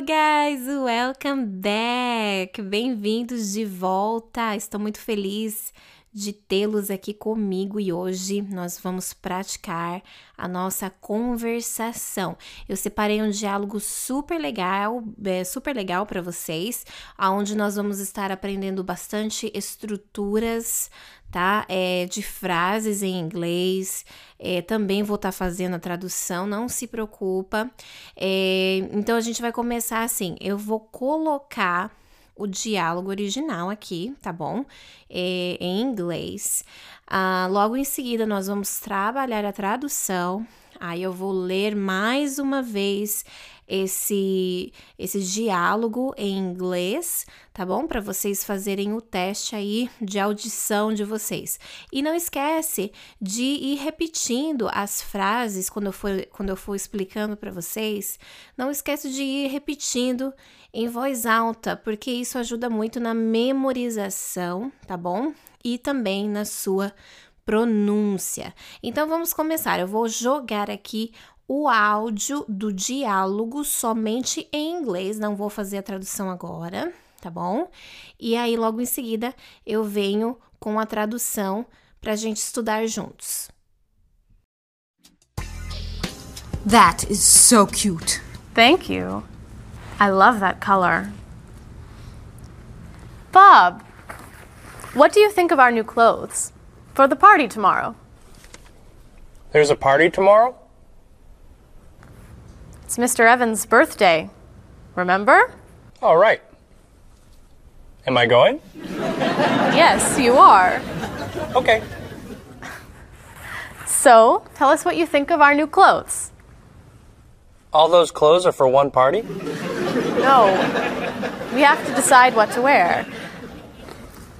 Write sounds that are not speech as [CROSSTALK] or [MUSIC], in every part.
Guys! Welcome back! Bem-vindos de volta! Estou muito feliz de tê-los aqui comigo e hoje nós vamos praticar a nossa conversação. Eu separei um diálogo super legal, é, super legal para vocês, aonde nós vamos estar aprendendo bastante estruturas, tá? É, de frases em inglês. É, também vou estar tá fazendo a tradução, não se preocupa. É, então a gente vai começar assim. Eu vou colocar o diálogo original aqui, tá bom? É, em inglês. Ah, logo em seguida, nós vamos trabalhar a tradução. Aí eu vou ler mais uma vez esse esse diálogo em inglês, tá bom? Para vocês fazerem o teste aí de audição de vocês. E não esquece de ir repetindo as frases quando eu for quando eu for explicando para vocês. Não esquece de ir repetindo em voz alta, porque isso ajuda muito na memorização, tá bom? E também na sua pronúncia. Então vamos começar. Eu vou jogar aqui o áudio do diálogo somente em inglês, não vou fazer a tradução agora, tá bom? E aí, logo em seguida, eu venho com a tradução para a gente estudar juntos. That is so cute. Thank you. I love that color. Bob, what do you think of our new clothes for the party tomorrow? There's a party tomorrow? It's Mr. Evans' birthday. Remember? All right. Am I going? Yes, you are. Okay. So, tell us what you think of our new clothes. All those clothes are for one party? No. We have to decide what to wear.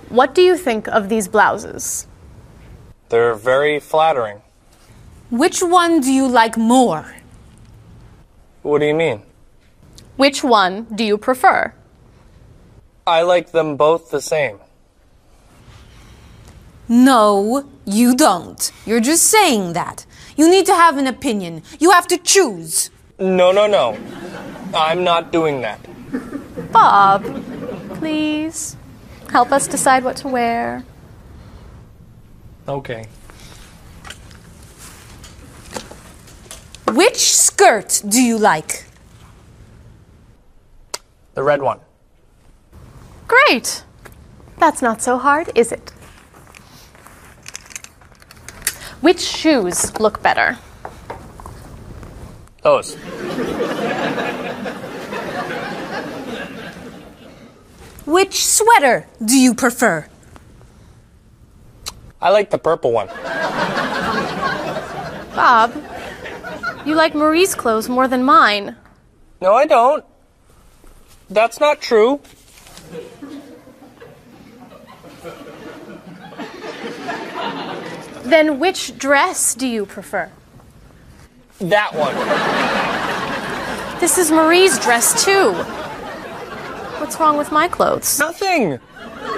What do you think of these blouses? They're very flattering. Which one do you like more? What do you mean? Which one do you prefer? I like them both the same. No, you don't. You're just saying that. You need to have an opinion. You have to choose. No, no, no. I'm not doing that. Bob, please help us decide what to wear. Okay. Which skirt do you like? The red one. Great. That's not so hard, is it? Which shoes look better? Those. Which sweater do you prefer? I like the purple one. Bob, you like Marie's clothes more than mine. No, I don't. That's not true. Then which dress do you prefer? That one. This is Marie's dress, too. What's wrong with my clothes? Nothing.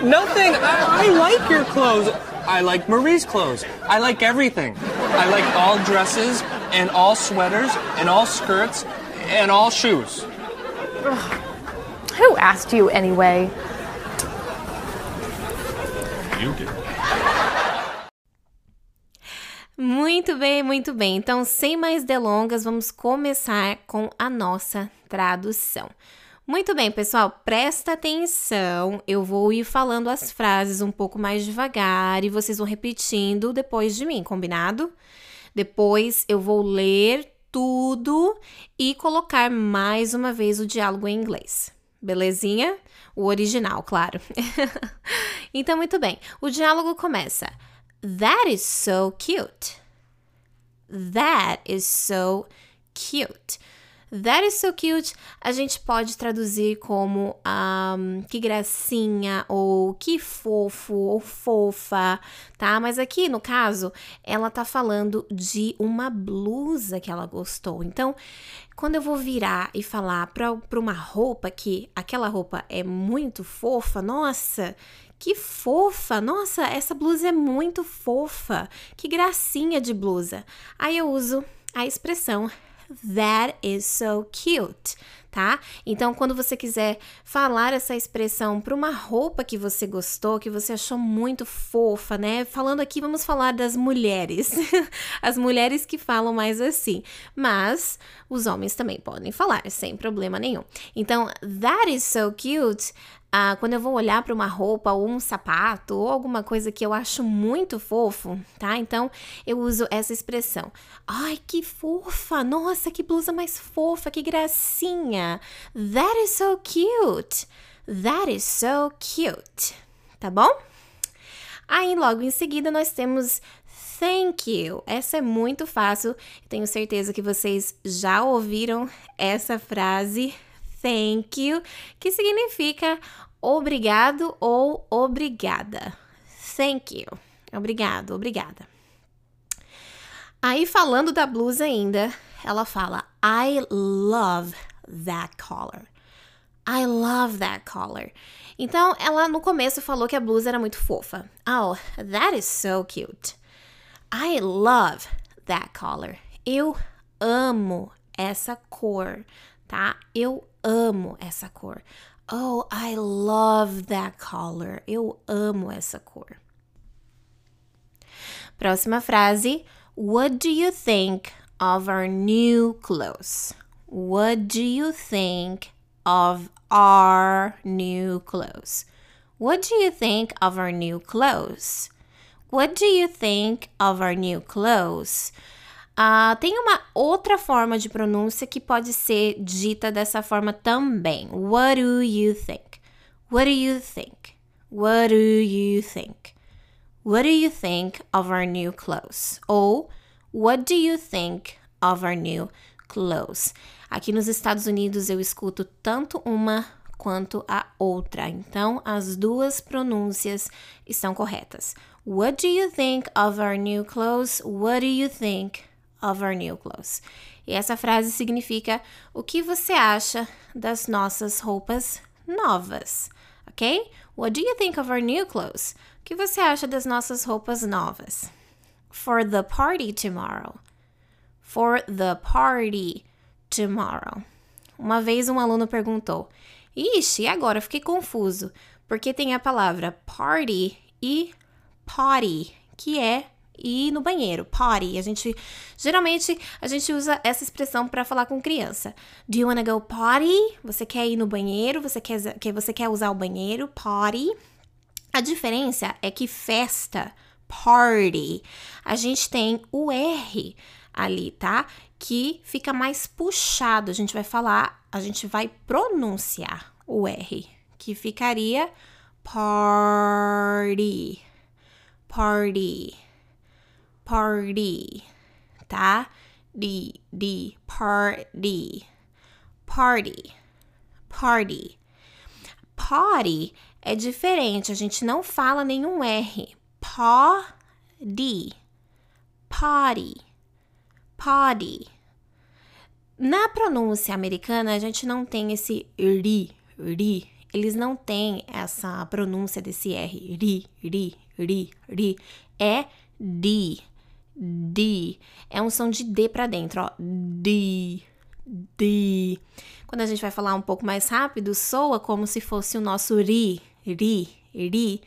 Nothing. I, I like your clothes. I like Marie's clothes. I like everything. I like all dresses and all sweaters and all skirts and all shoes. Who asked you anyway? You did. Muito bem, muito bem. Então, sem mais delongas, vamos começar com a nossa tradução. Muito bem, pessoal, presta atenção. Eu vou ir falando as frases um pouco mais devagar e vocês vão repetindo depois de mim, combinado? Depois eu vou ler tudo e colocar mais uma vez o diálogo em inglês. Belezinha? O original, claro. [LAUGHS] então, muito bem. O diálogo começa. That is so cute. That is so cute. That is so cute, a gente pode traduzir como um, que gracinha, ou que fofo, ou fofa, tá? Mas aqui, no caso, ela tá falando de uma blusa que ela gostou. Então, quando eu vou virar e falar pra, pra uma roupa que aquela roupa é muito fofa, nossa, que fofa! Nossa, essa blusa é muito fofa. Que gracinha de blusa. Aí eu uso a expressão That is so cute, tá? Então, quando você quiser falar essa expressão para uma roupa que você gostou, que você achou muito fofa, né? Falando aqui, vamos falar das mulheres. [LAUGHS] As mulheres que falam mais assim. Mas os homens também podem falar, sem problema nenhum. Então, that is so cute ah, quando eu vou olhar para uma roupa ou um sapato ou alguma coisa que eu acho muito fofo, tá? Então eu uso essa expressão. Ai, que fofa! Nossa, que blusa mais fofa, que gracinha! That is so cute! That is so cute! Tá bom? Aí logo em seguida nós temos thank you. Essa é muito fácil. Tenho certeza que vocês já ouviram essa frase thank you, que significa obrigado ou obrigada. Thank you. Obrigado, obrigada. Aí falando da blusa ainda, ela fala I love that color. I love that color. Então, ela no começo falou que a blusa era muito fofa. Oh, that is so cute. I love that color. Eu amo essa cor, tá? Eu amo essa cor. Oh, I love that color. Eu amo essa cor. Próxima frase. What do you think of our new clothes? What do you think of our new clothes? What do you think of our new clothes? What do you think of our new clothes? Uh, tem uma outra forma de pronúncia que pode ser dita dessa forma também. What do you think? What do you think? What do you think? What do you think of our new clothes? Ou What do you think of our new clothes? Aqui nos Estados Unidos eu escuto tanto uma quanto a outra, então as duas pronúncias estão corretas. What do you think of our new clothes? What do you think of our new clothes. E essa frase significa o que você acha das nossas roupas novas, ok? What do you think of our new clothes? O que você acha das nossas roupas novas? For the party tomorrow. For the party tomorrow. Uma vez um aluno perguntou: Ixi, agora fiquei confuso, porque tem a palavra party e potty, que é ir no banheiro, potty. A gente geralmente a gente usa essa expressão para falar com criança. Do you wanna go potty? Você quer ir no banheiro? Você quer que você quer usar o banheiro? Potty. A diferença é que festa, party, a gente tem o R ali, tá? Que fica mais puxado. A gente vai falar, a gente vai pronunciar o R, que ficaria party. Party party, tá? De, de, party, party, party. Party é diferente, a gente não fala nenhum R. Party, party, party. Na pronúncia americana, a gente não tem esse ri, ri. Eles não têm essa pronúncia desse R. Ri, ri, ri, ri. É D. D. É um som de D para dentro, ó. D. D. Quando a gente vai falar um pouco mais rápido, soa como se fosse o nosso ri, ri, ri,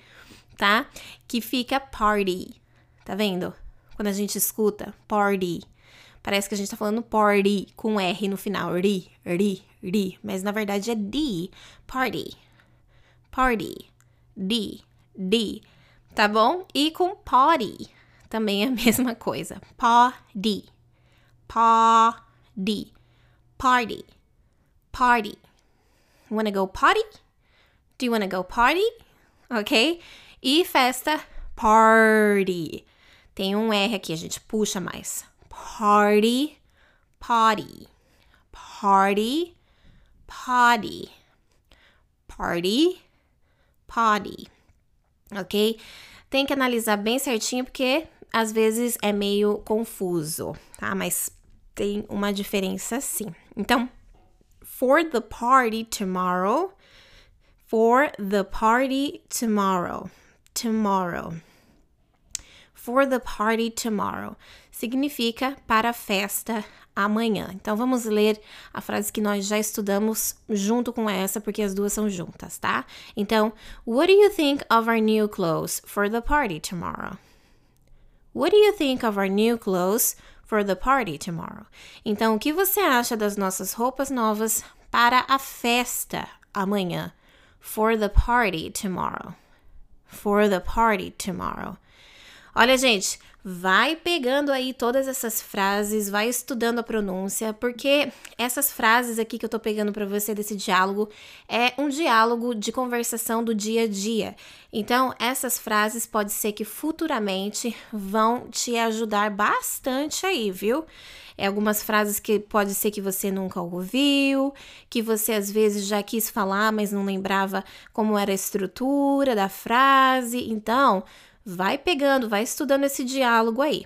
tá? Que fica party. Tá vendo? Quando a gente escuta party, parece que a gente tá falando party com R no final, ri, ri, ri, mas na verdade é D, party. Party. D, D. Tá bom? E com party também a [LAUGHS] mesma coisa. Party. Party. Party. Party. Wanna go party? Do you wanna go party? Ok? E festa, party. Tem um R aqui, a gente puxa mais. Party, party. Party, party. Party, party. Ok? Tem que analisar bem certinho porque às vezes é meio confuso, tá? Mas tem uma diferença sim. Então, for the party tomorrow, for the party tomorrow, tomorrow. for the party tomorrow. Significa para a festa amanhã. Então vamos ler a frase que nós já estudamos junto com essa, porque as duas são juntas, tá? Então, what do you think of our new clothes for the party tomorrow? What do you think of our new clothes for the party tomorrow? Então, o que você acha das nossas roupas novas para a festa amanhã? For the party tomorrow. For the party tomorrow. Olha, gente, vai pegando aí todas essas frases, vai estudando a pronúncia, porque essas frases aqui que eu tô pegando para você desse diálogo é um diálogo de conversação do dia a dia. Então, essas frases pode ser que futuramente vão te ajudar bastante aí, viu? É algumas frases que pode ser que você nunca ouviu, que você às vezes já quis falar, mas não lembrava como era a estrutura da frase. Então, vai pegando, vai estudando esse diálogo aí.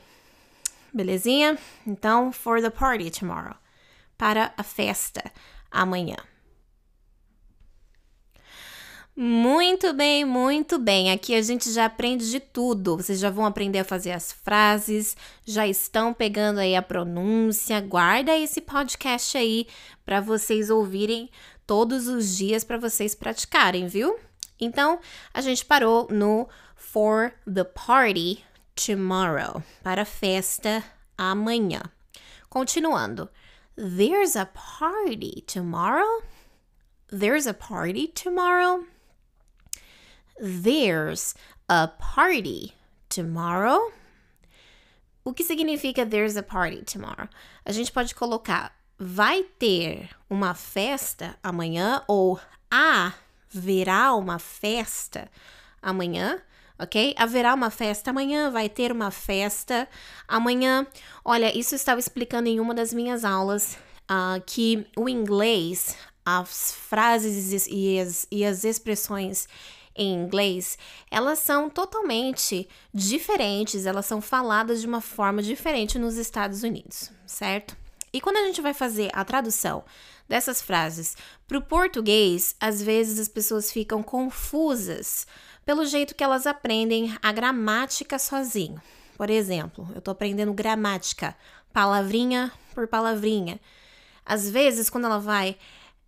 Belezinha? Então, for the party tomorrow. Para a festa amanhã. Muito bem, muito bem. Aqui a gente já aprende de tudo. Vocês já vão aprender a fazer as frases, já estão pegando aí a pronúncia. Guarda esse podcast aí para vocês ouvirem todos os dias para vocês praticarem, viu? Então, a gente parou no for the party tomorrow, para a festa amanhã. Continuando. There's a party tomorrow? There's a party tomorrow? There's a party tomorrow. O que significa there's a party tomorrow? A gente pode colocar vai ter uma festa amanhã ou haverá uma festa amanhã, ok? Haverá uma festa amanhã, vai ter uma festa amanhã. Olha, isso eu estava explicando em uma das minhas aulas uh, que o inglês, as frases e as, e as expressões em inglês, elas são totalmente diferentes, elas são faladas de uma forma diferente nos Estados Unidos, certo? E quando a gente vai fazer a tradução dessas frases para o português, às vezes as pessoas ficam confusas pelo jeito que elas aprendem a gramática sozinho. Por exemplo, eu estou aprendendo gramática, palavrinha por palavrinha. Às vezes, quando ela vai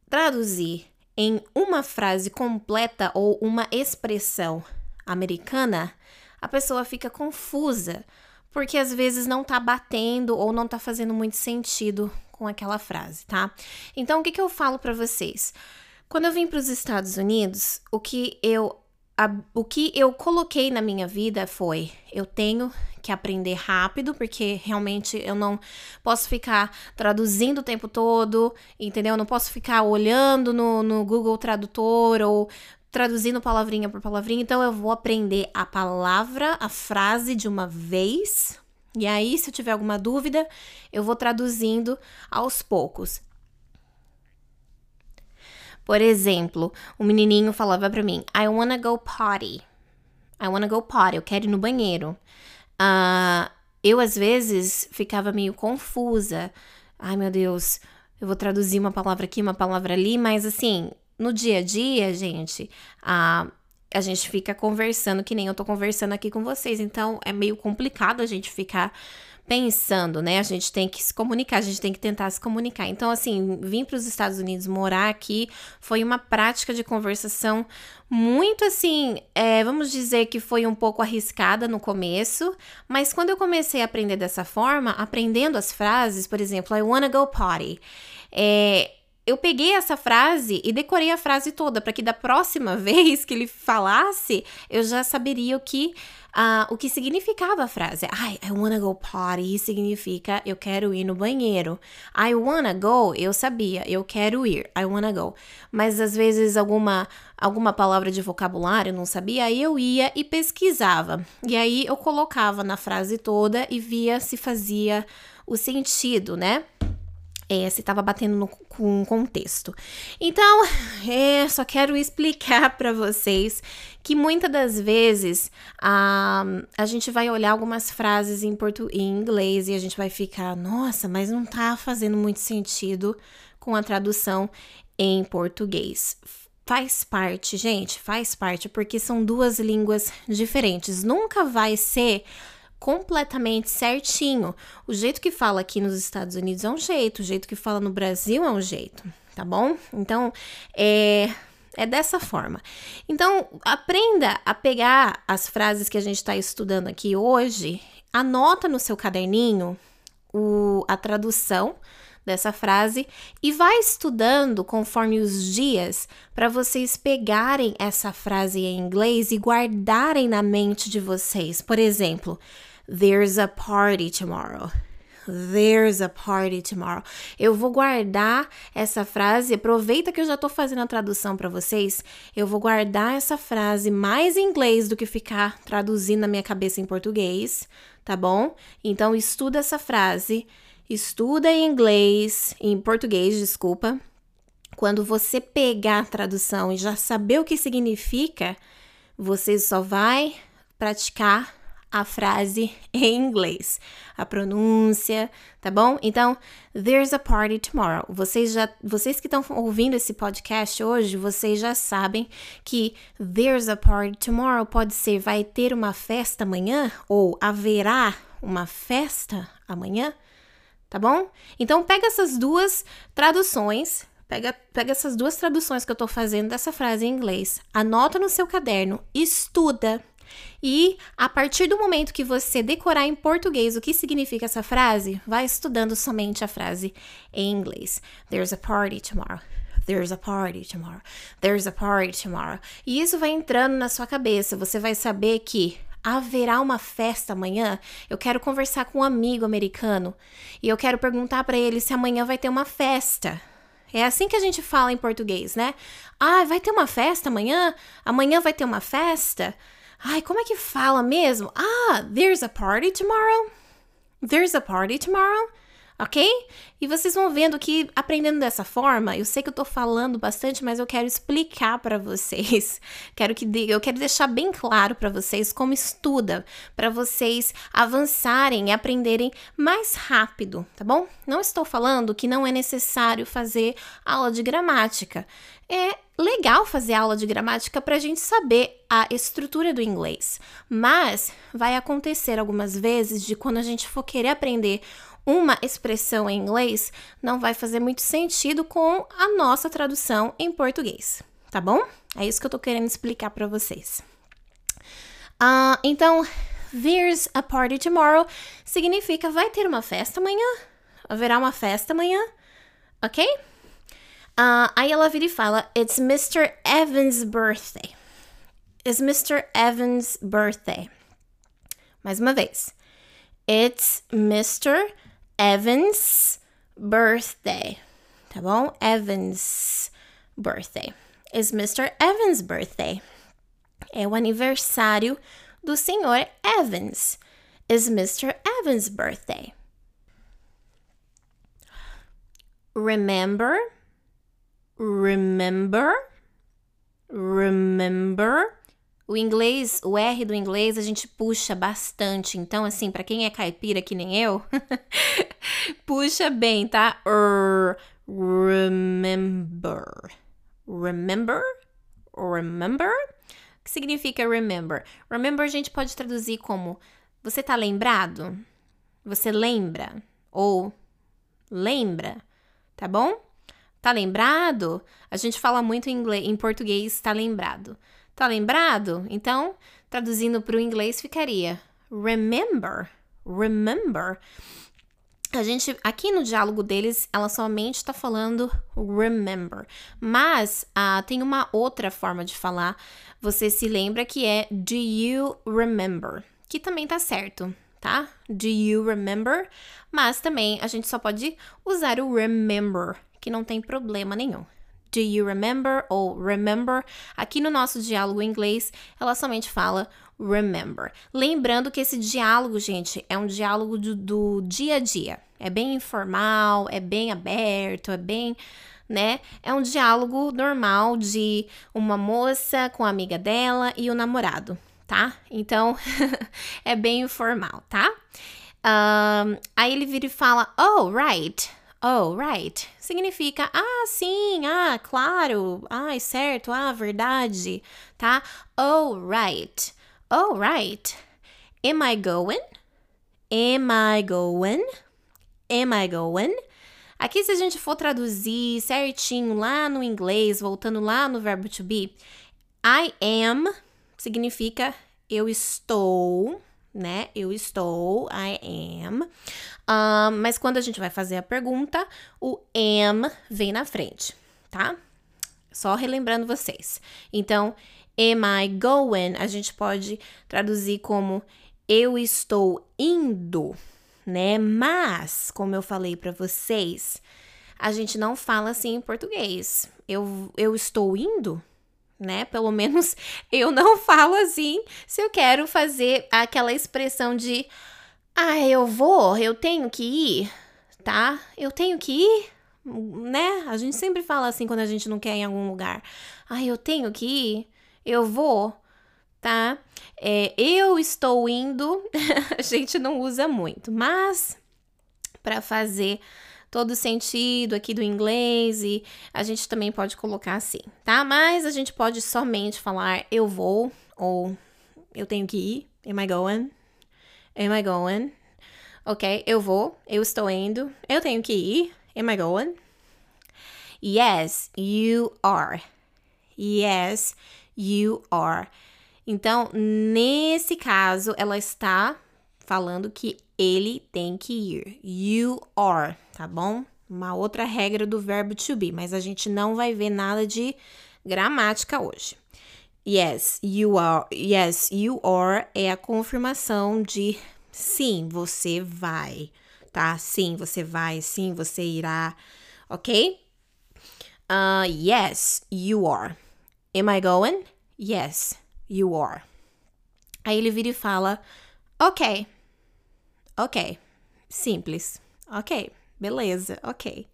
traduzir em uma frase completa ou uma expressão americana, a pessoa fica confusa, porque às vezes não tá batendo ou não tá fazendo muito sentido com aquela frase, tá? Então, o que, que eu falo para vocês? Quando eu vim para os Estados Unidos, o que eu a, o que eu coloquei na minha vida foi: eu tenho que aprender rápido, porque realmente eu não posso ficar traduzindo o tempo todo, entendeu? Eu não posso ficar olhando no, no Google Tradutor ou traduzindo palavrinha por palavrinha. Então eu vou aprender a palavra, a frase de uma vez. E aí, se eu tiver alguma dúvida, eu vou traduzindo aos poucos. Por exemplo, o menininho falava para mim: I wanna go potty. I wanna go potty. Eu quero ir no banheiro. Uh, eu, às vezes, ficava meio confusa. Ai, meu Deus, eu vou traduzir uma palavra aqui, uma palavra ali, mas assim, no dia a dia, gente, uh, a gente fica conversando que nem eu tô conversando aqui com vocês. Então, é meio complicado a gente ficar pensando, né? A gente tem que se comunicar, a gente tem que tentar se comunicar. Então, assim, vir para os Estados Unidos morar aqui foi uma prática de conversação muito assim, é, vamos dizer que foi um pouco arriscada no começo, mas quando eu comecei a aprender dessa forma, aprendendo as frases, por exemplo, I wanna go potty. É, eu peguei essa frase e decorei a frase toda para que da próxima [LAUGHS] vez que ele falasse, eu já saberia o que uh, o que significava a frase. I, I wanna go potty significa eu quero ir no banheiro. I wanna go, eu sabia, eu quero ir. I wanna go. Mas às vezes alguma alguma palavra de vocabulário eu não sabia, aí eu ia e pesquisava. E aí eu colocava na frase toda e via se fazia o sentido, né? É, se estava batendo no, com o contexto. Então, [LAUGHS] é, só quero explicar [LAUGHS] para vocês que muitas das vezes a, a gente vai olhar algumas frases em, portu, em inglês e a gente vai ficar, nossa, mas não tá fazendo muito sentido com a tradução em português. Faz parte, gente, faz parte, porque são duas línguas diferentes. Nunca vai ser completamente certinho. O jeito que fala aqui nos Estados Unidos é um jeito, o jeito que fala no Brasil é um jeito, tá bom? Então, é. É dessa forma. Então, aprenda a pegar as frases que a gente está estudando aqui hoje, anota no seu caderninho o, a tradução dessa frase e vai estudando conforme os dias para vocês pegarem essa frase em inglês e guardarem na mente de vocês. Por exemplo, there's a party tomorrow. There's a party tomorrow. Eu vou guardar essa frase. Aproveita que eu já estou fazendo a tradução para vocês. Eu vou guardar essa frase mais em inglês do que ficar traduzindo na minha cabeça em português, tá bom? Então estuda essa frase Estuda em inglês, em português, desculpa. Quando você pegar a tradução e já saber o que significa, você só vai praticar a frase [LAUGHS] em inglês, a pronúncia, tá bom? Então, there's a party tomorrow. Vocês já, vocês que estão ouvindo esse podcast hoje, vocês já sabem que there's a party tomorrow pode ser vai ter uma festa amanhã ou haverá uma festa amanhã tá bom? Então pega essas duas traduções, pega, pega essas duas traduções que eu tô fazendo dessa frase em inglês, anota no seu caderno, estuda. E a partir do momento que você decorar em português o que significa essa frase, vai estudando somente a frase em inglês. There's a party tomorrow. There's a party tomorrow. There's a party tomorrow. E isso vai entrando na sua cabeça. Você vai saber que haverá uma festa amanhã? Eu quero conversar com um amigo americano e eu quero perguntar para ele se amanhã vai ter uma festa. É assim que a gente fala em português, né? Ah, vai ter uma festa amanhã? Amanhã vai ter uma festa? Ai, como é que fala mesmo? Ah, there's a party tomorrow. There's a party tomorrow ok? E vocês vão vendo que aprendendo dessa forma, eu sei que eu tô falando bastante, mas eu quero explicar para vocês. [LAUGHS] Quero que eu quero deixar bem claro para vocês como estuda, para vocês avançarem e aprenderem mais rápido, tá bom? Não estou falando que não é necessário fazer aula de gramática. É legal fazer aula de gramática para a gente saber a estrutura do inglês, mas vai acontecer algumas vezes de quando a gente for querer aprender uma expressão em inglês não vai fazer muito sentido com a nossa tradução em português, tá bom? É isso que eu tô querendo explicar para vocês. Uh, então, there's a party tomorrow significa vai ter uma festa amanhã, haverá uma festa amanhã, ok? Uh, aí ela vira e fala: It's Mr. Evans' birthday. It's Mr. Evans' birthday. Mais uma vez. It's Mr. Evan's birthday. Tá bom? Evan's birthday. Is Mr. Evans' birthday. É o aniversário do senhor Evans. Is Mr. Evans' birthday. Remember, remember, remember o inglês, o R do inglês, a gente puxa bastante. Então, assim, para quem é caipira que nem eu, [LAUGHS] puxa bem, tá? Er, remember. Remember? Remember? O que significa remember? Remember a gente pode traduzir como você tá lembrado? Você lembra? Ou lembra? Tá bom? Tá lembrado? A gente fala muito em, inglês, em português, tá lembrado. Tá lembrado? Então, traduzindo para o inglês ficaria remember, remember. A gente, aqui no diálogo deles, ela somente está falando remember. Mas ah, tem uma outra forma de falar. Você se lembra que é do you remember? Que também tá certo, tá? Do you remember? Mas também a gente só pode usar o remember, que não tem problema nenhum. Do you remember? Ou remember. Aqui no nosso diálogo em inglês, ela somente fala remember. Lembrando que esse diálogo, gente, é um diálogo do, do dia a dia. É bem informal, é bem aberto, é bem né? É um diálogo normal de uma moça com a amiga dela e o namorado, tá? Então, [LAUGHS] é bem informal, tá? Um, aí ele vira e fala, oh, right. Oh, right. Significa, ah, sim, ah, claro, ah, certo, ah, verdade, tá? Oh, right. Oh, right. Am I going? am I going? Am I going? Aqui, se a gente for traduzir certinho lá no inglês, voltando lá no verbo to be, I am significa eu estou, né? Eu estou, I am. Um, mas quando a gente vai fazer a pergunta, o am vem na frente, tá? Só relembrando vocês. Então, am I going? A gente pode traduzir como eu estou indo né? Mas, como eu falei para vocês, a gente não fala assim em português. Eu, eu estou indo, né? Pelo menos [LAUGHS] eu não falo assim se eu quero fazer aquela expressão de ah, eu vou, eu tenho que ir, tá? Eu tenho que ir, né? A gente sempre fala assim quando a gente não quer ir em algum lugar. Ah, eu tenho que ir, eu vou tá? É, eu estou indo, [LAUGHS] a gente não usa muito, mas para fazer todo sentido aqui do inglês e a gente também pode colocar assim, tá? Mas a gente pode somente falar eu vou ou eu tenho que ir. Am I going? Am I going? Ok, eu vou, eu estou indo, eu tenho que ir. Am I going? Yes, you are. Yes, you are. Então, nesse caso, ela está falando que ele tem que ir. You are, tá bom? Uma outra regra do verbo to be, mas a gente não vai ver nada de gramática hoje. Yes, you are. Yes, you are é a confirmação de sim, você vai, tá? Sim, você vai, sim, você irá, ok? Uh, yes, you are. Am I going? Yes, you are. Aí ele vira e fala: Ok, ok, simples, ok, beleza, ok.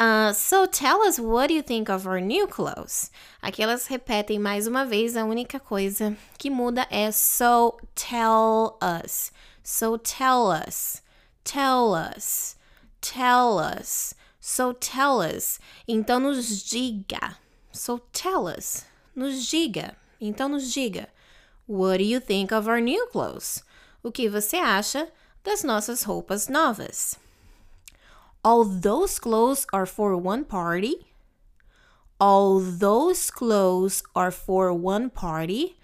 Uh, so tell us what you think of our new clothes. Aqui elas repetem mais uma vez, a única coisa que muda é so tell us. So tell us. Tell us. Tell us. So tell us. Então nos diga. So tell us. Nos diga. Então nos diga: What do you think of our new clothes? O que você acha das nossas roupas novas? All those clothes are for one party. All those clothes are for one party.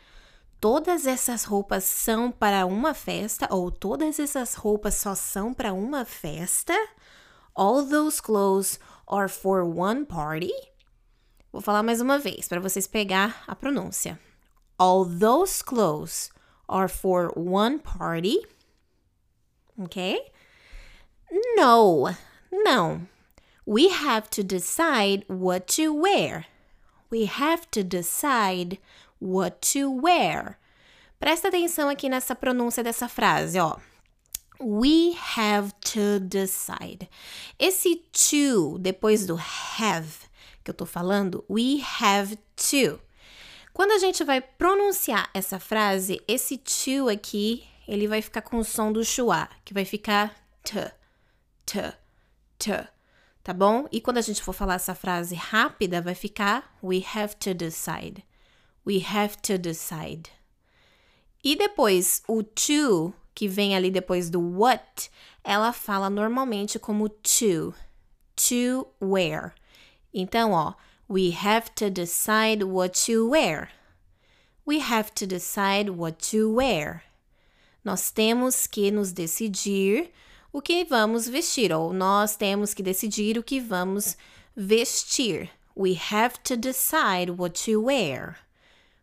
Todas essas roupas são para uma festa ou todas essas roupas só são para uma festa? All those clothes are for one party. Vou falar mais uma vez para vocês pegar a pronúncia. All those clothes are for one party. Okay? No, no. We have to decide what to wear. We have to decide what to wear. Presta atenção aqui nessa pronúncia dessa frase, ó. We have to decide. Esse to depois do have que eu tô falando, we have to. Quando a gente vai pronunciar essa frase, esse to aqui, ele vai ficar com o som do schwa, que vai ficar t, t, t, tá bom? E quando a gente for falar essa frase rápida, vai ficar we have to decide. We have to decide. E depois, o to, que vem ali depois do what, ela fala normalmente como to. To wear. Então, ó, we have to decide what to wear. We have to decide what to wear. Nós temos que nos decidir o que vamos vestir, ou nós temos que decidir o que vamos vestir. We have to decide what to wear.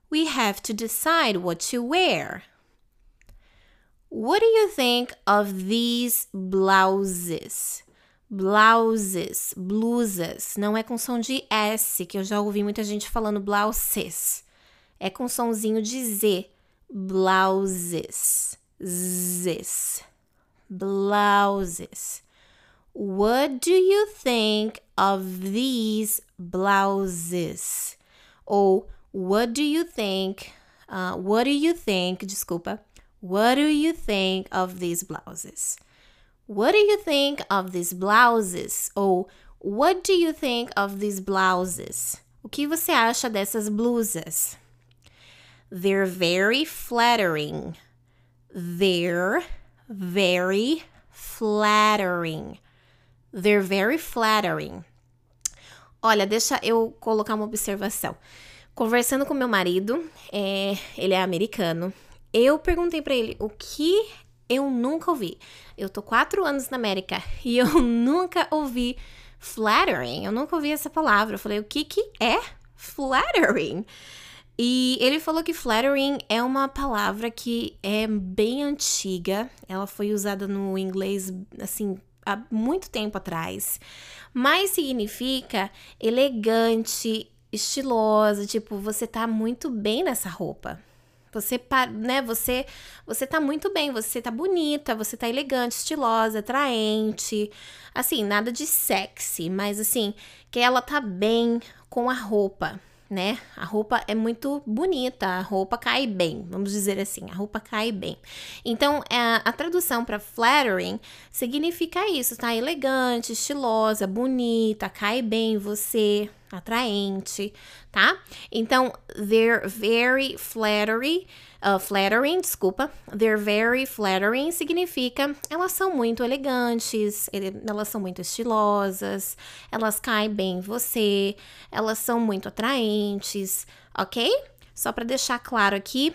We have to decide what to wear. What do you think of these blouses? blouses, blusas. Não é com som de S, que eu já ouvi muita gente falando blouses. É com sonzinho de Z. Blouses. Zs. Blouses. What do you think of these blouses? Ou what do you think? Uh, what do you think? Desculpa. What do you think of these blouses? What do you think of these blouses? Ou What do you think of these blouses? O que você acha dessas blusas? They're very flattering. They're very flattering. They're very flattering. Olha, deixa eu colocar uma observação. Conversando com meu marido, é, ele é americano, eu perguntei para ele o que eu nunca ouvi. Eu tô quatro anos na América [LAUGHS] e eu nunca ouvi flattering. Eu nunca ouvi essa palavra. Eu falei, o que que é flattering? E ele falou que flattering é uma palavra que é bem antiga. Ela foi usada no inglês, assim, há muito tempo atrás. Mas significa elegante, estilosa, tipo, você tá muito bem nessa roupa. Você, né, você, você tá muito bem, você tá bonita, você tá elegante, estilosa, atraente. Assim, nada de sexy, mas assim, que ela tá bem com a roupa né? A roupa é muito bonita, a roupa cai bem, vamos dizer assim, a roupa cai bem. Então, a, é, a tradução para flattering significa isso, tá? Elegante, estilosa, bonita, cai bem você, atraente, tá? Então, they're very flattery, uh, flattering, desculpa, they're very flattering significa elas são muito elegantes, elas são muito estilosas, elas caem bem em você, elas são muito atraentes, ok? Só para deixar claro aqui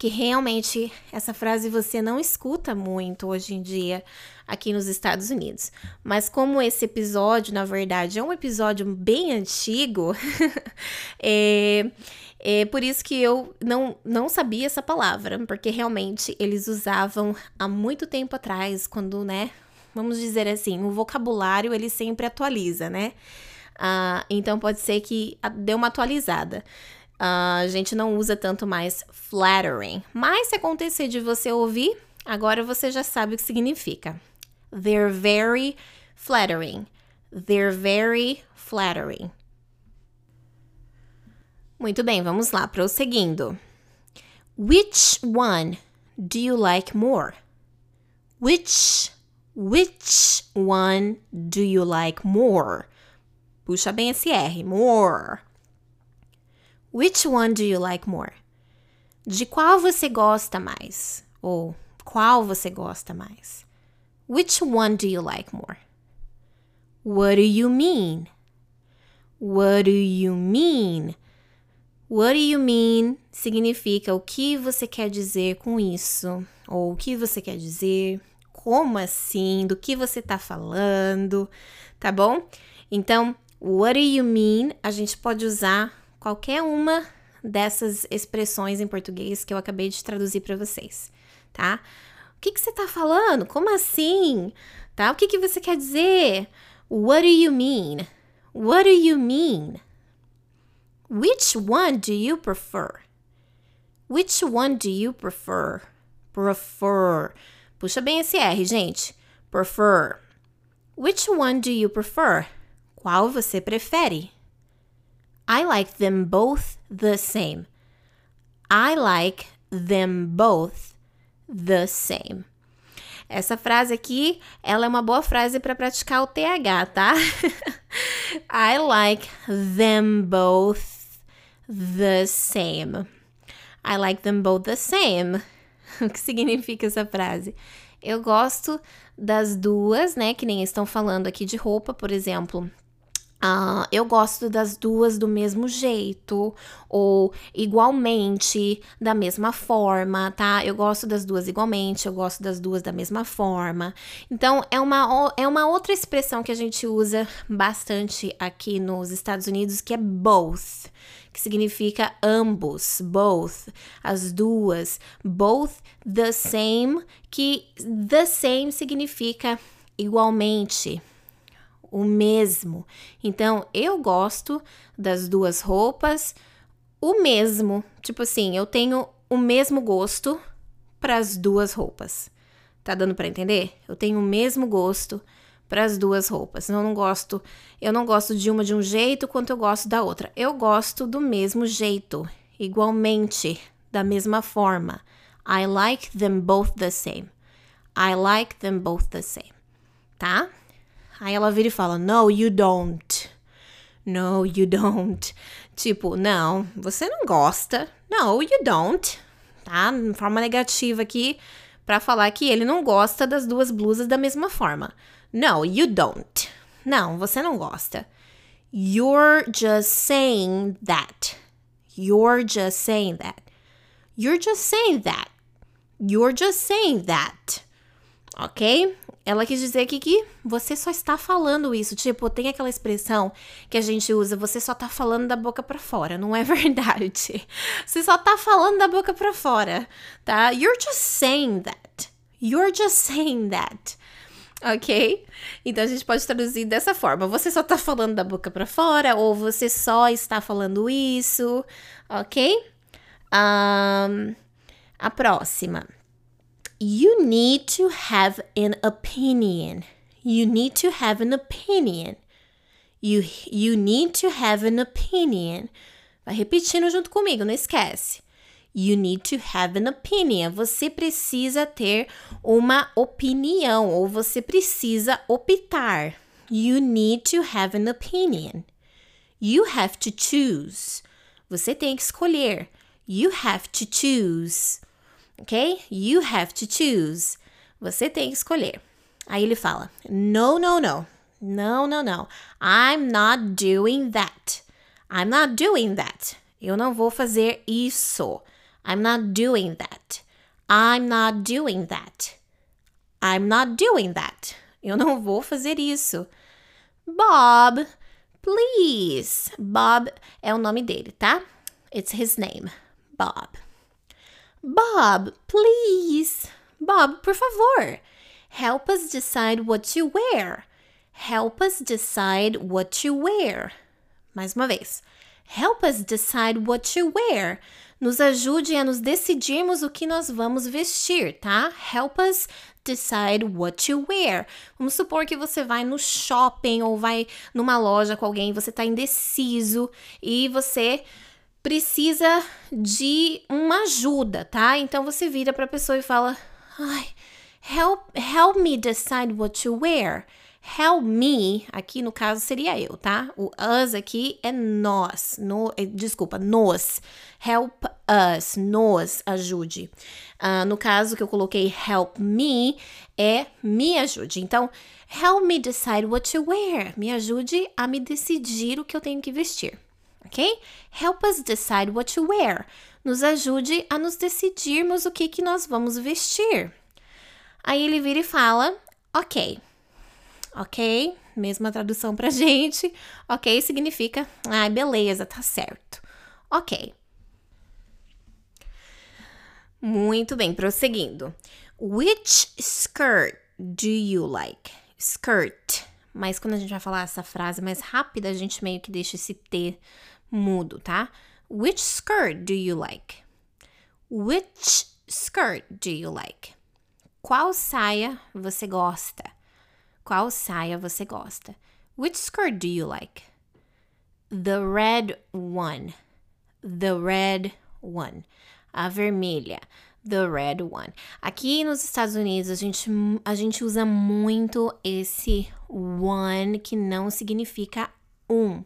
que realmente essa frase você não escuta muito hoje em dia aqui nos Estados Unidos. Mas como esse episódio, na verdade, é um episódio bem antigo, [LAUGHS] é, é por isso que eu não, não sabia essa palavra, porque realmente eles usavam há muito tempo atrás, quando, né, vamos dizer assim, o vocabulário ele sempre atualiza, né? Uh, então pode ser que deu uma atualizada. Uh, a gente não usa tanto mais flattering. Mas se acontecer de você ouvir, agora você já sabe o que significa. They're very flattering. They're very flattering. Muito bem, vamos lá, prosseguindo. Which one do you like more? Which, which one do you like more? Puxa bem esse R, more. Which one do you like more? De qual você gosta mais? Ou qual você gosta mais? Which one do you like more? What do you mean? What do you mean? What do you mean significa o que você quer dizer com isso, ou o que você quer dizer, como assim, do que você tá falando, tá bom? Então, what do you mean a gente pode usar qualquer uma dessas expressões em português que eu acabei de traduzir para vocês, tá? O que, que você tá falando? Como assim? Tá? O que, que você quer dizer? What do you mean? What do you mean? Which one do you prefer? Which one do you prefer? Prefer. Puxa bem esse R, gente. Prefer. Which one do you prefer? Qual você prefere? I like them both the same. I like them both the same. Essa frase aqui, ela é uma boa frase para praticar o TH, tá? [LAUGHS] I like them both the same. I like them both the same. [LAUGHS] O que significa essa frase? Eu gosto das duas, né? Que nem estão falando aqui de roupa, por exemplo. Uh, eu gosto das duas do mesmo jeito, ou igualmente, da mesma forma, tá? Eu gosto das duas igualmente, eu gosto das duas da mesma forma. Então, é uma, é uma outra expressão que a gente usa bastante aqui nos Estados Unidos, que é both, que significa ambos, both, as duas, both the same, que the same significa igualmente o mesmo. Então, eu gosto das duas roupas, o mesmo. Tipo assim, eu tenho o mesmo gosto para as duas roupas. Tá dando para entender? Eu tenho o mesmo gosto para as duas roupas. Eu não gosto, eu não gosto de uma de um jeito quanto eu gosto da outra. Eu gosto do mesmo jeito, igualmente, da mesma forma. I like them both the same. I like them both the same. Tá? Aí ela vira e fala: No, you don't. No, you don't. Tipo, não, você não gosta. No, you don't. Tá? Forma negativa aqui para falar que ele não gosta das duas blusas da mesma forma. No, you don't. Não, você não gosta. You're just saying that. You're just saying that. You're just saying that. You're just saying that. Ok? Ela quis dizer que você só está falando isso. Tipo, tem aquela expressão que a gente usa, você só tá falando da boca para fora. Não é [LAUGHS] verdade. Você só tá falando da boca para fora, tá? You're just saying that. You're just saying that. Ok? Então a gente pode traduzir dessa forma. Você só tá falando da boca para fora ou você só está falando isso, ok? Um, a próxima. You need to have an opinion. You need to have an opinion. You, you need to have an opinion. Vai repetindo junto comigo, não esquece. You need to have an opinion. Você precisa ter uma opinião ou você precisa optar. You need to have an opinion. You have to choose. Você tem que escolher. You have to choose. Ok? You have to choose. Você tem que escolher. Aí ele fala: No, no, no. No, no, no. I'm not doing that. I'm not doing that. Eu não vou fazer isso. I'm not doing that. I'm not doing that. I'm not doing that. Eu não vou fazer isso. Bob, please. Bob é o nome dele, tá? It's his name. Bob. Bob, please. Bob, por favor. Help us decide what to wear. Help us decide what to wear. Mais uma vez. Help us decide what to wear nos ajude a nos decidirmos o que nós vamos vestir, tá? Help us decide what to wear. Vamos supor que você vai no shopping ou vai numa loja com alguém, você tá indeciso e você precisa de uma ajuda, tá? Então você vira para a pessoa e fala: "Ai, help help me decide what to wear." Help me, aqui no caso seria eu, tá? O us aqui é nós. No, eh, desculpa, nos. Help us, nos ajude. Uh, no caso que eu coloquei help me, é me ajude. Então, help me decide what to wear. Me ajude a me decidir o que eu tenho que vestir. Ok? Help us decide what to wear. Nos ajude a nos decidirmos o que, que nós vamos vestir. Aí ele vira e fala: Ok ok? Mesma tradução pra [LAUGHS] gente. Ok significa, ai, ah, beleza, tá certo. Ok. Muito bem, prosseguindo. Which skirt do you like? Skirt. Mas quando a gente vai falar essa frase mais rápida, a gente meio que deixa esse T mudo, tá? Which skirt do you like? Which skirt do you like? Qual saia você gosta? Qual saia você gosta? Which skirt do you like? The red one. The red one. A vermelha. The red one. Aqui nos Estados Unidos a gente, a gente usa muito esse one que não significa um,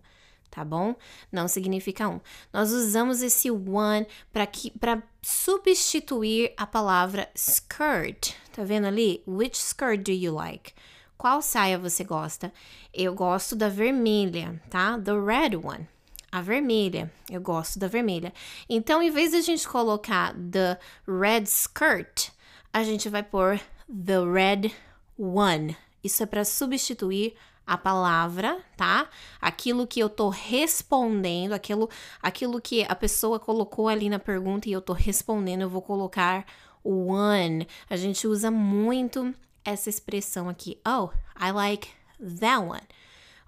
tá bom? Não significa um. Nós usamos esse one para substituir a palavra skirt. Tá vendo ali? Which skirt do you like? Qual saia você gosta? Eu gosto da vermelha, tá? The red one. A vermelha. Eu gosto da vermelha. Então, em vez de a gente colocar the red skirt, a gente vai pôr the red one. Isso é para substituir a palavra, tá? Aquilo que eu tô respondendo, aquilo, aquilo que a pessoa colocou ali na pergunta e eu tô respondendo, eu vou colocar one. A gente usa muito essa expressão aqui. Oh, I like that one.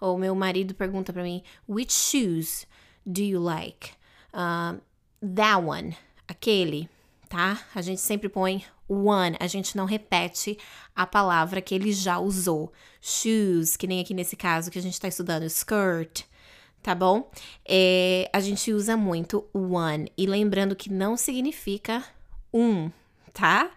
Ou meu marido pergunta para mim, which shoes do you like? Uh, that one, aquele, tá? A gente sempre põe one, a gente não repete a palavra que ele já usou. Shoes, que nem aqui nesse caso que a gente tá estudando, skirt, tá bom? É, a gente usa muito one. E lembrando que não significa um, tá?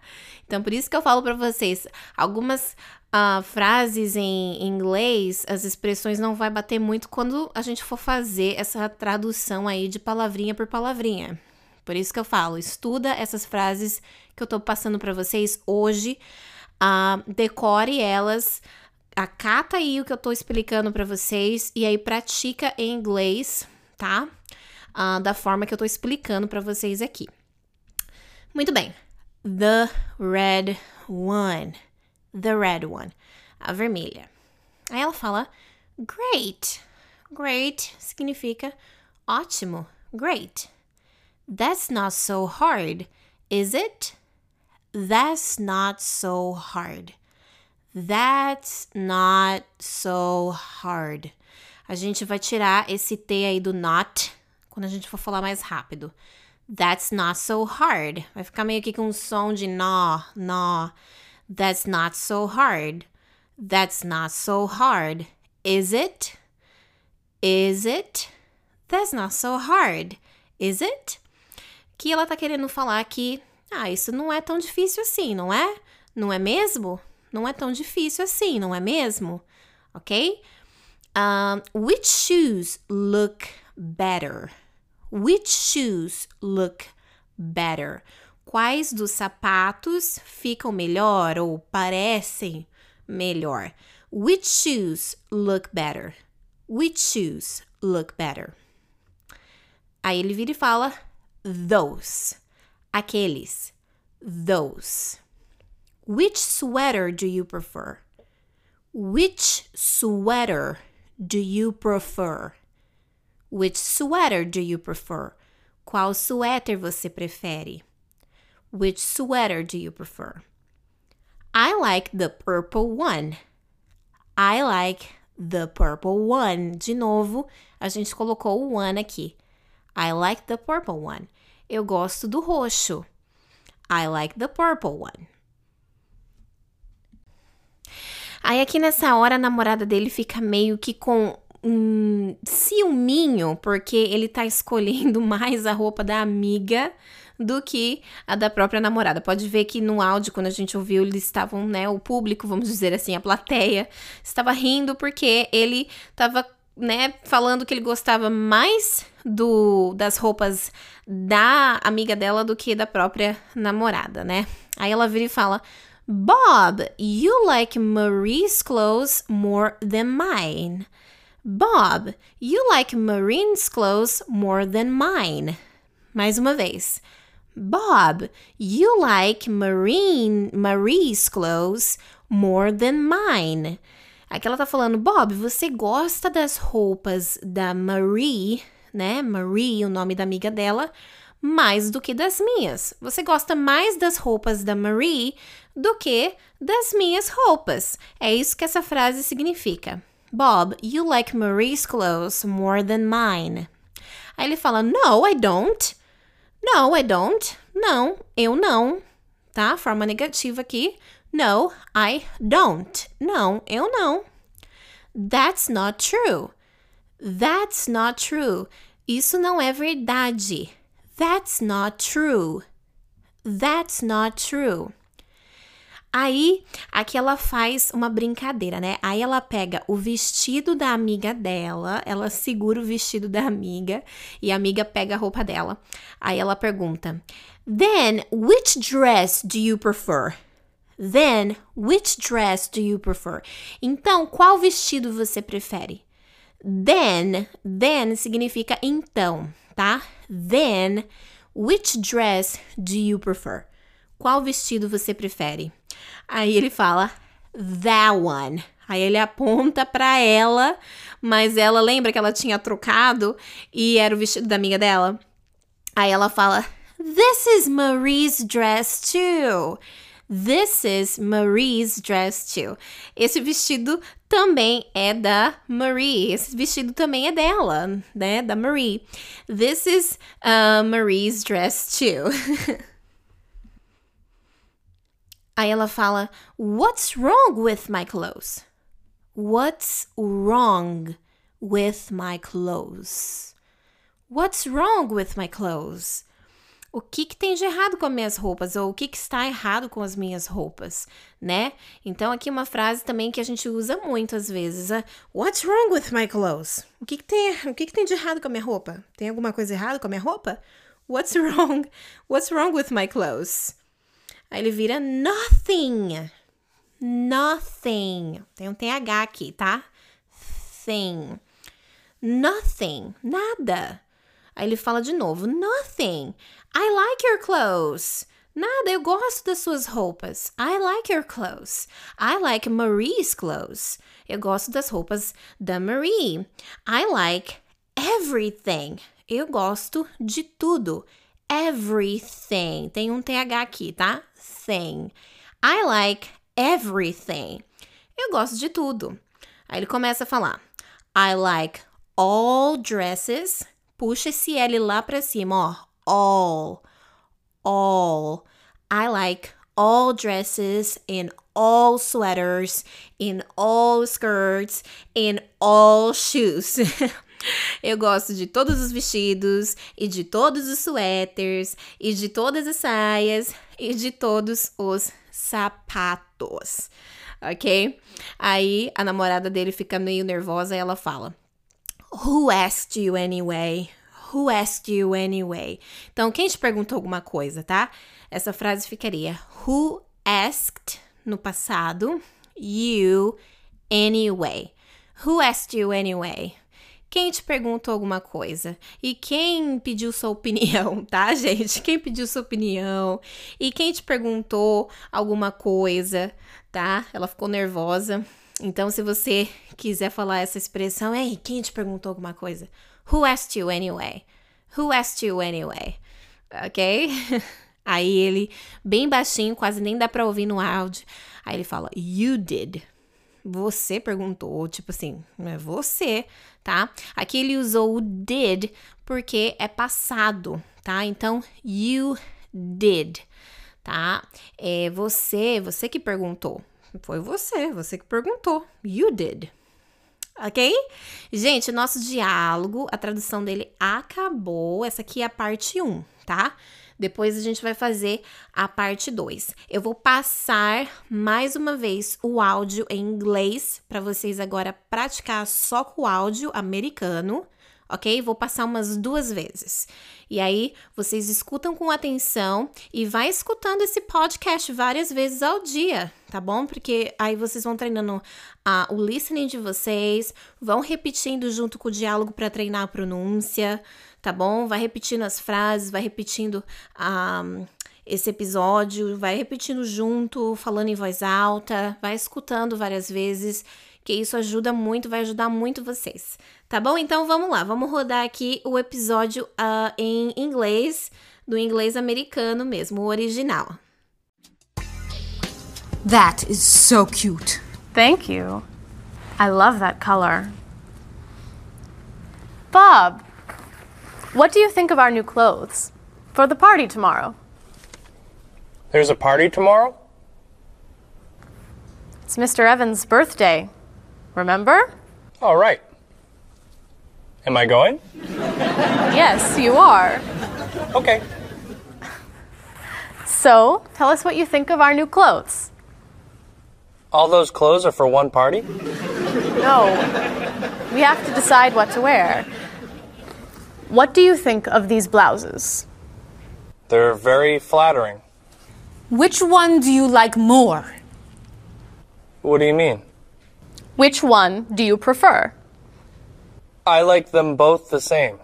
Então, por isso que eu falo para vocês, algumas uh, frases em inglês, as expressões não vai bater muito quando a gente for fazer essa tradução aí de palavrinha por palavrinha. Por isso que eu falo, estuda essas frases que eu tô passando para vocês hoje, uh, decore elas, acata aí o que eu tô explicando para vocês e aí pratica em inglês, tá? Uh, da forma que eu tô explicando para vocês aqui. Muito bem. The red one. The red one. A vermelha. Aí ela fala great. Great significa ótimo. Great. That's not so hard, is it? That's not so hard. That's not so hard. A gente vai tirar esse T aí do not quando a gente for falar mais rápido. That's not so hard. Vai ficar meio que com um som de nó, nó. That's not so hard. That's not so hard. Is it? Is it? That's not so hard. Is it? Que ela tá querendo falar que, ah, isso não é tão difícil assim, não é? Não é mesmo? Não é tão difícil assim, não é mesmo? Ok? Um, which shoes look better? Which shoes look better? Quais dos sapatos ficam melhor ou parecem melhor? Which shoes look better? Which shoes look better? Aí ele vira e fala those. Aqueles. Those. Which sweater do you prefer? Which sweater do you prefer? Which sweater do you prefer? Qual suéter você prefere? Which sweater do you prefer? I like the purple one. I like the purple one. De novo, a gente colocou o one aqui. I like the purple one. Eu gosto do roxo. I like the purple one. Aí aqui nessa hora a namorada dele fica meio que com um ciúminho, porque ele tá escolhendo [LAUGHS] mais a roupa da amiga do que a da própria namorada. Pode ver que no áudio, quando a gente ouviu, eles estavam, né, o público, vamos dizer assim, a plateia, estava rindo porque ele estava, né, falando que ele gostava mais do das roupas da amiga dela do que da própria namorada, né? Aí ela vira e fala: Bob, you like Marie's clothes more than mine. Bob, you like Marine's clothes more than mine. Mais uma vez. Bob, you like Marine, Marie's clothes more than mine. Aqui ela tá falando, Bob, você gosta das roupas da Marie, né? Marie, o nome da amiga dela, mais do que das minhas. Você gosta mais das roupas da Marie do que das minhas roupas. É isso que essa frase significa. Bob, you like Marie's clothes more than mine. Aí ele fala: No, I don't. No, I don't. Não, eu não. Tá? Forma negativa aqui. No, I don't. Não, eu não. That's not true. That's not true. Isso não é verdade. That's not true. That's not true. Aí, aqui ela faz uma brincadeira, né? Aí ela pega o vestido da amiga dela, ela segura o vestido da amiga e a amiga pega a roupa dela. Aí ela pergunta: Then, which dress do you prefer? Then, which dress do you prefer? Então, qual vestido você prefere? Then, then significa então, tá? Then, which dress do you prefer? Qual vestido você prefere? Aí ele fala, that one. Aí ele aponta para ela, mas ela lembra que ela tinha trocado e era o vestido da amiga dela. Aí ela fala, this is Marie's dress too. This is Marie's dress too. Esse vestido também é da Marie. Esse vestido também é dela, né? Da Marie. This is uh, Marie's dress too. [LAUGHS] Aí ela fala: What's wrong with my clothes? What's wrong with my clothes? What's wrong with my clothes? O que, que tem de errado com as minhas roupas? Ou o que, que está errado com as minhas roupas, né? Então, aqui uma frase também que a gente usa muito às vezes. É, What's wrong with my clothes? O que, que, tem, o que, que tem de errado com a minha roupa? Tem alguma coisa errada com a minha roupa? What's wrong? What's wrong with my clothes? Aí ele vira nothing. Nothing. Tem um TH aqui, tá? Thing. Nothing. Nada. Aí ele fala de novo: Nothing. I like your clothes. Nada, eu gosto das suas roupas. I like your clothes. I like Marie's clothes. Eu gosto das roupas da Marie. I like everything. Eu gosto de tudo. Everything. Tem um TH aqui, tá? Thing. I like everything. Eu gosto de tudo. Aí ele começa a falar: I like all dresses. Puxa esse L lá pra cima, ó. All. All. I like all dresses and all sweaters, in all skirts, and all shoes. [LAUGHS] Eu gosto de todos os vestidos e de todos os suéteres e de todas as saias e de todos os sapatos. Ok? Aí a namorada dele fica meio nervosa e ela fala: Who asked you anyway? Who asked you anyway? Então, quem te perguntou alguma coisa, tá? Essa frase ficaria: Who asked no passado you anyway? Who asked you anyway? Quem te perguntou alguma coisa? E quem pediu sua opinião, [LAUGHS] tá, gente? Quem pediu sua opinião? E quem te perguntou alguma coisa, tá? Ela ficou nervosa. Então, se você quiser falar essa expressão, ei, quem te perguntou alguma coisa? Who asked you anyway? Who asked you anyway? Ok? [LAUGHS] Aí ele, bem baixinho, quase nem dá pra ouvir no áudio. Aí ele fala, You did. Você perguntou, tipo assim, é você, tá? Aqui ele usou o did porque é passado, tá? Então, you did, tá? É você, você que perguntou. Foi você, você que perguntou. You did. Ok? Gente, nosso diálogo, a tradução dele acabou. Essa aqui é a parte 1, tá? Depois a gente vai fazer a parte 2. Eu vou passar mais uma vez o áudio em inglês para vocês agora praticar só com o áudio americano, ok? Vou passar umas duas vezes. E aí vocês escutam com atenção e vai escutando esse podcast várias vezes ao dia, tá bom? Porque aí vocês vão treinando o listening de vocês, vão repetindo junto com o diálogo para treinar a pronúncia tá bom? Vai repetindo as frases, vai repetindo um, esse episódio, vai repetindo junto, falando em voz alta, vai escutando várias vezes, que isso ajuda muito, vai ajudar muito vocês, tá bom? Então vamos lá, vamos rodar aqui o episódio uh, em inglês, do inglês americano mesmo, o original. That is so cute. Thank you. I love that color. Bob, what do you think of our new clothes? For the party tomorrow. There's a party tomorrow? It's Mr. Evans' birthday. Remember? All right. Am I going? Yes, you are. Okay. So, tell us what you think of our new clothes. All those clothes are for one party? No, we have to decide what to wear. What do you think of these blouses? They're very flattering. Which one do you like more? What do you mean? Which one do you prefer? I like them both the same.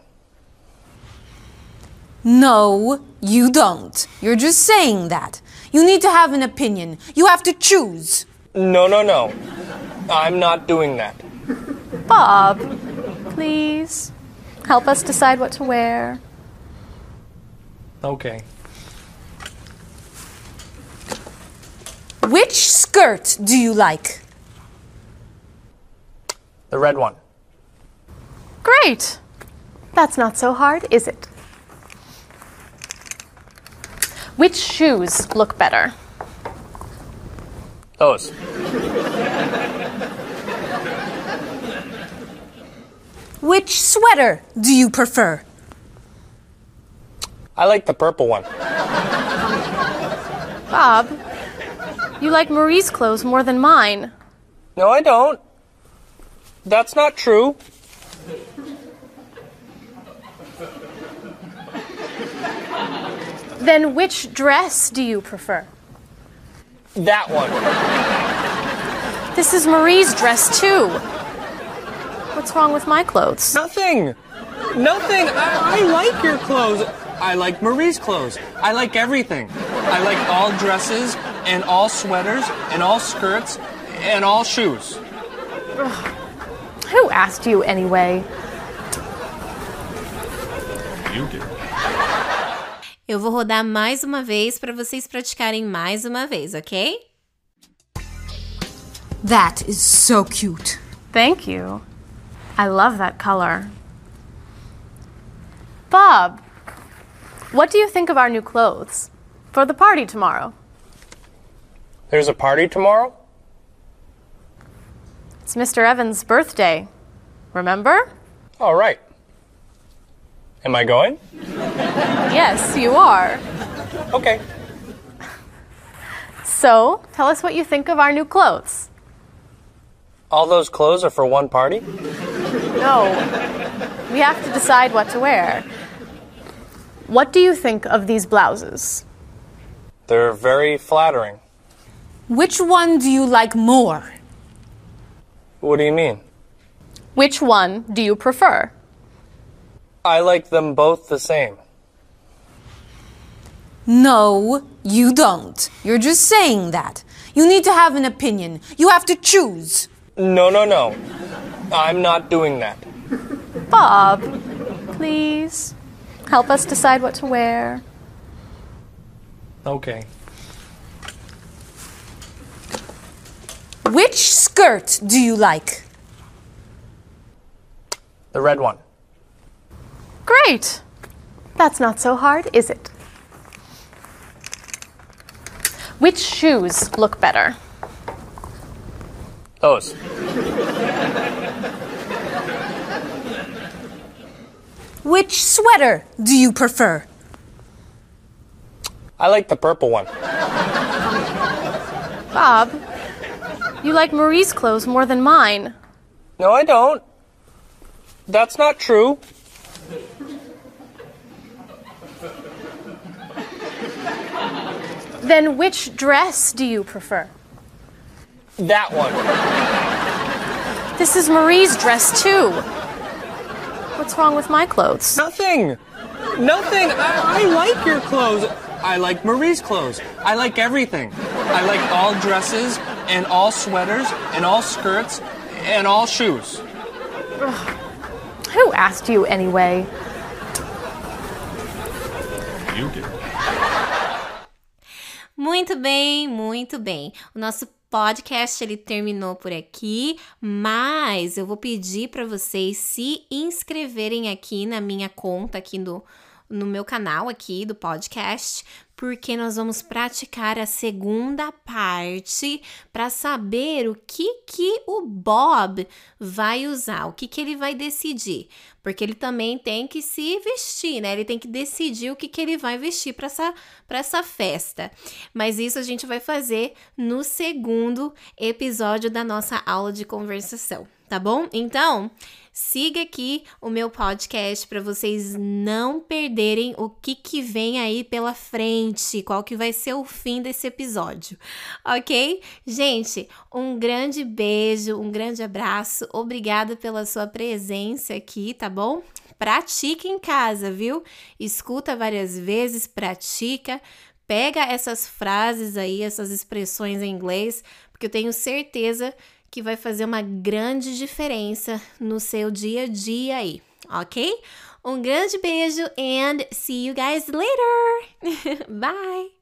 No, you don't. You're just saying that. You need to have an opinion. You have to choose. No, no, no. I'm not doing that. Bob, please help us decide what to wear. Okay. Which skirt do you like? The red one. Great! That's not so hard, is it? Which shoes look better? Those. Which sweater do you prefer? I like the purple one. Bob, you like Marie's clothes more than mine. No, I don't. That's not true. [LAUGHS] Then which dress do you prefer? That one. This is Marie's dress, too. What's wrong with my clothes? Nothing. Nothing. I, I like your clothes. I like Marie's clothes. I like everything. I like all dresses and all sweaters and all skirts and all shoes. Who asked you anyway? You did. Eu vou rodar mais uma vez para vocês praticarem mais uma vez, ok? That is so cute. Thank you. I love that color. Bob, what do you think of our new clothes? For the party tomorrow. There's a party tomorrow? It's Mr. Evans' birthday. Remember? All right. Am I going? Yes, you are. Okay. So, tell us what you think of our new clothes. All those clothes are for one party? No. We have to decide what to wear. What do you think of these blouses? They're very flattering. Which one do you like more? What do you mean? Which one do you prefer? I like them both the same. No, you don't. You're just saying that. You need to have an opinion. You have to choose. No, no, no. I'm not doing that. Bob, please help us decide what to wear. Okay. Which skirt do you like? The red one. Great. That's not so hard, is it? Which shoes look better? Those. Which sweater do you prefer? I like the purple one. Bob, you like Marie's clothes more than mine. No, I don't. That's not true. Then which dress do you prefer? That one. This is Marie's dress, too. What's wrong with my clothes? Nothing. Nothing. I, I like your clothes. I like Marie's clothes. I like everything. I like all dresses and all sweaters and all skirts and all shoes. Who asked you anyway? You did. Muito bem, muito bem. O nosso podcast ele terminou por aqui, mas eu vou pedir para vocês se inscreverem aqui na minha conta aqui no no meu canal aqui do podcast, porque nós vamos praticar a segunda parte para saber o que que o Bob vai usar, o que que ele vai decidir, porque ele também tem que se vestir, né? Ele tem que decidir o que que ele vai vestir para essa para essa festa. Mas isso a gente vai fazer no segundo episódio da nossa aula de conversação, tá bom? Então, Siga aqui o meu podcast para vocês não perderem o que, que vem aí pela frente, qual que vai ser o fim desse episódio, ok? Gente, um grande beijo, um grande abraço, obrigada pela sua presença aqui, tá bom? Pratica em casa, viu? Escuta várias vezes, pratica, pega essas frases aí, essas expressões em inglês, porque eu tenho certeza que vai fazer uma grande diferença no seu dia a dia aí, ok? Um grande beijo and see you guys later. [LAUGHS] Bye!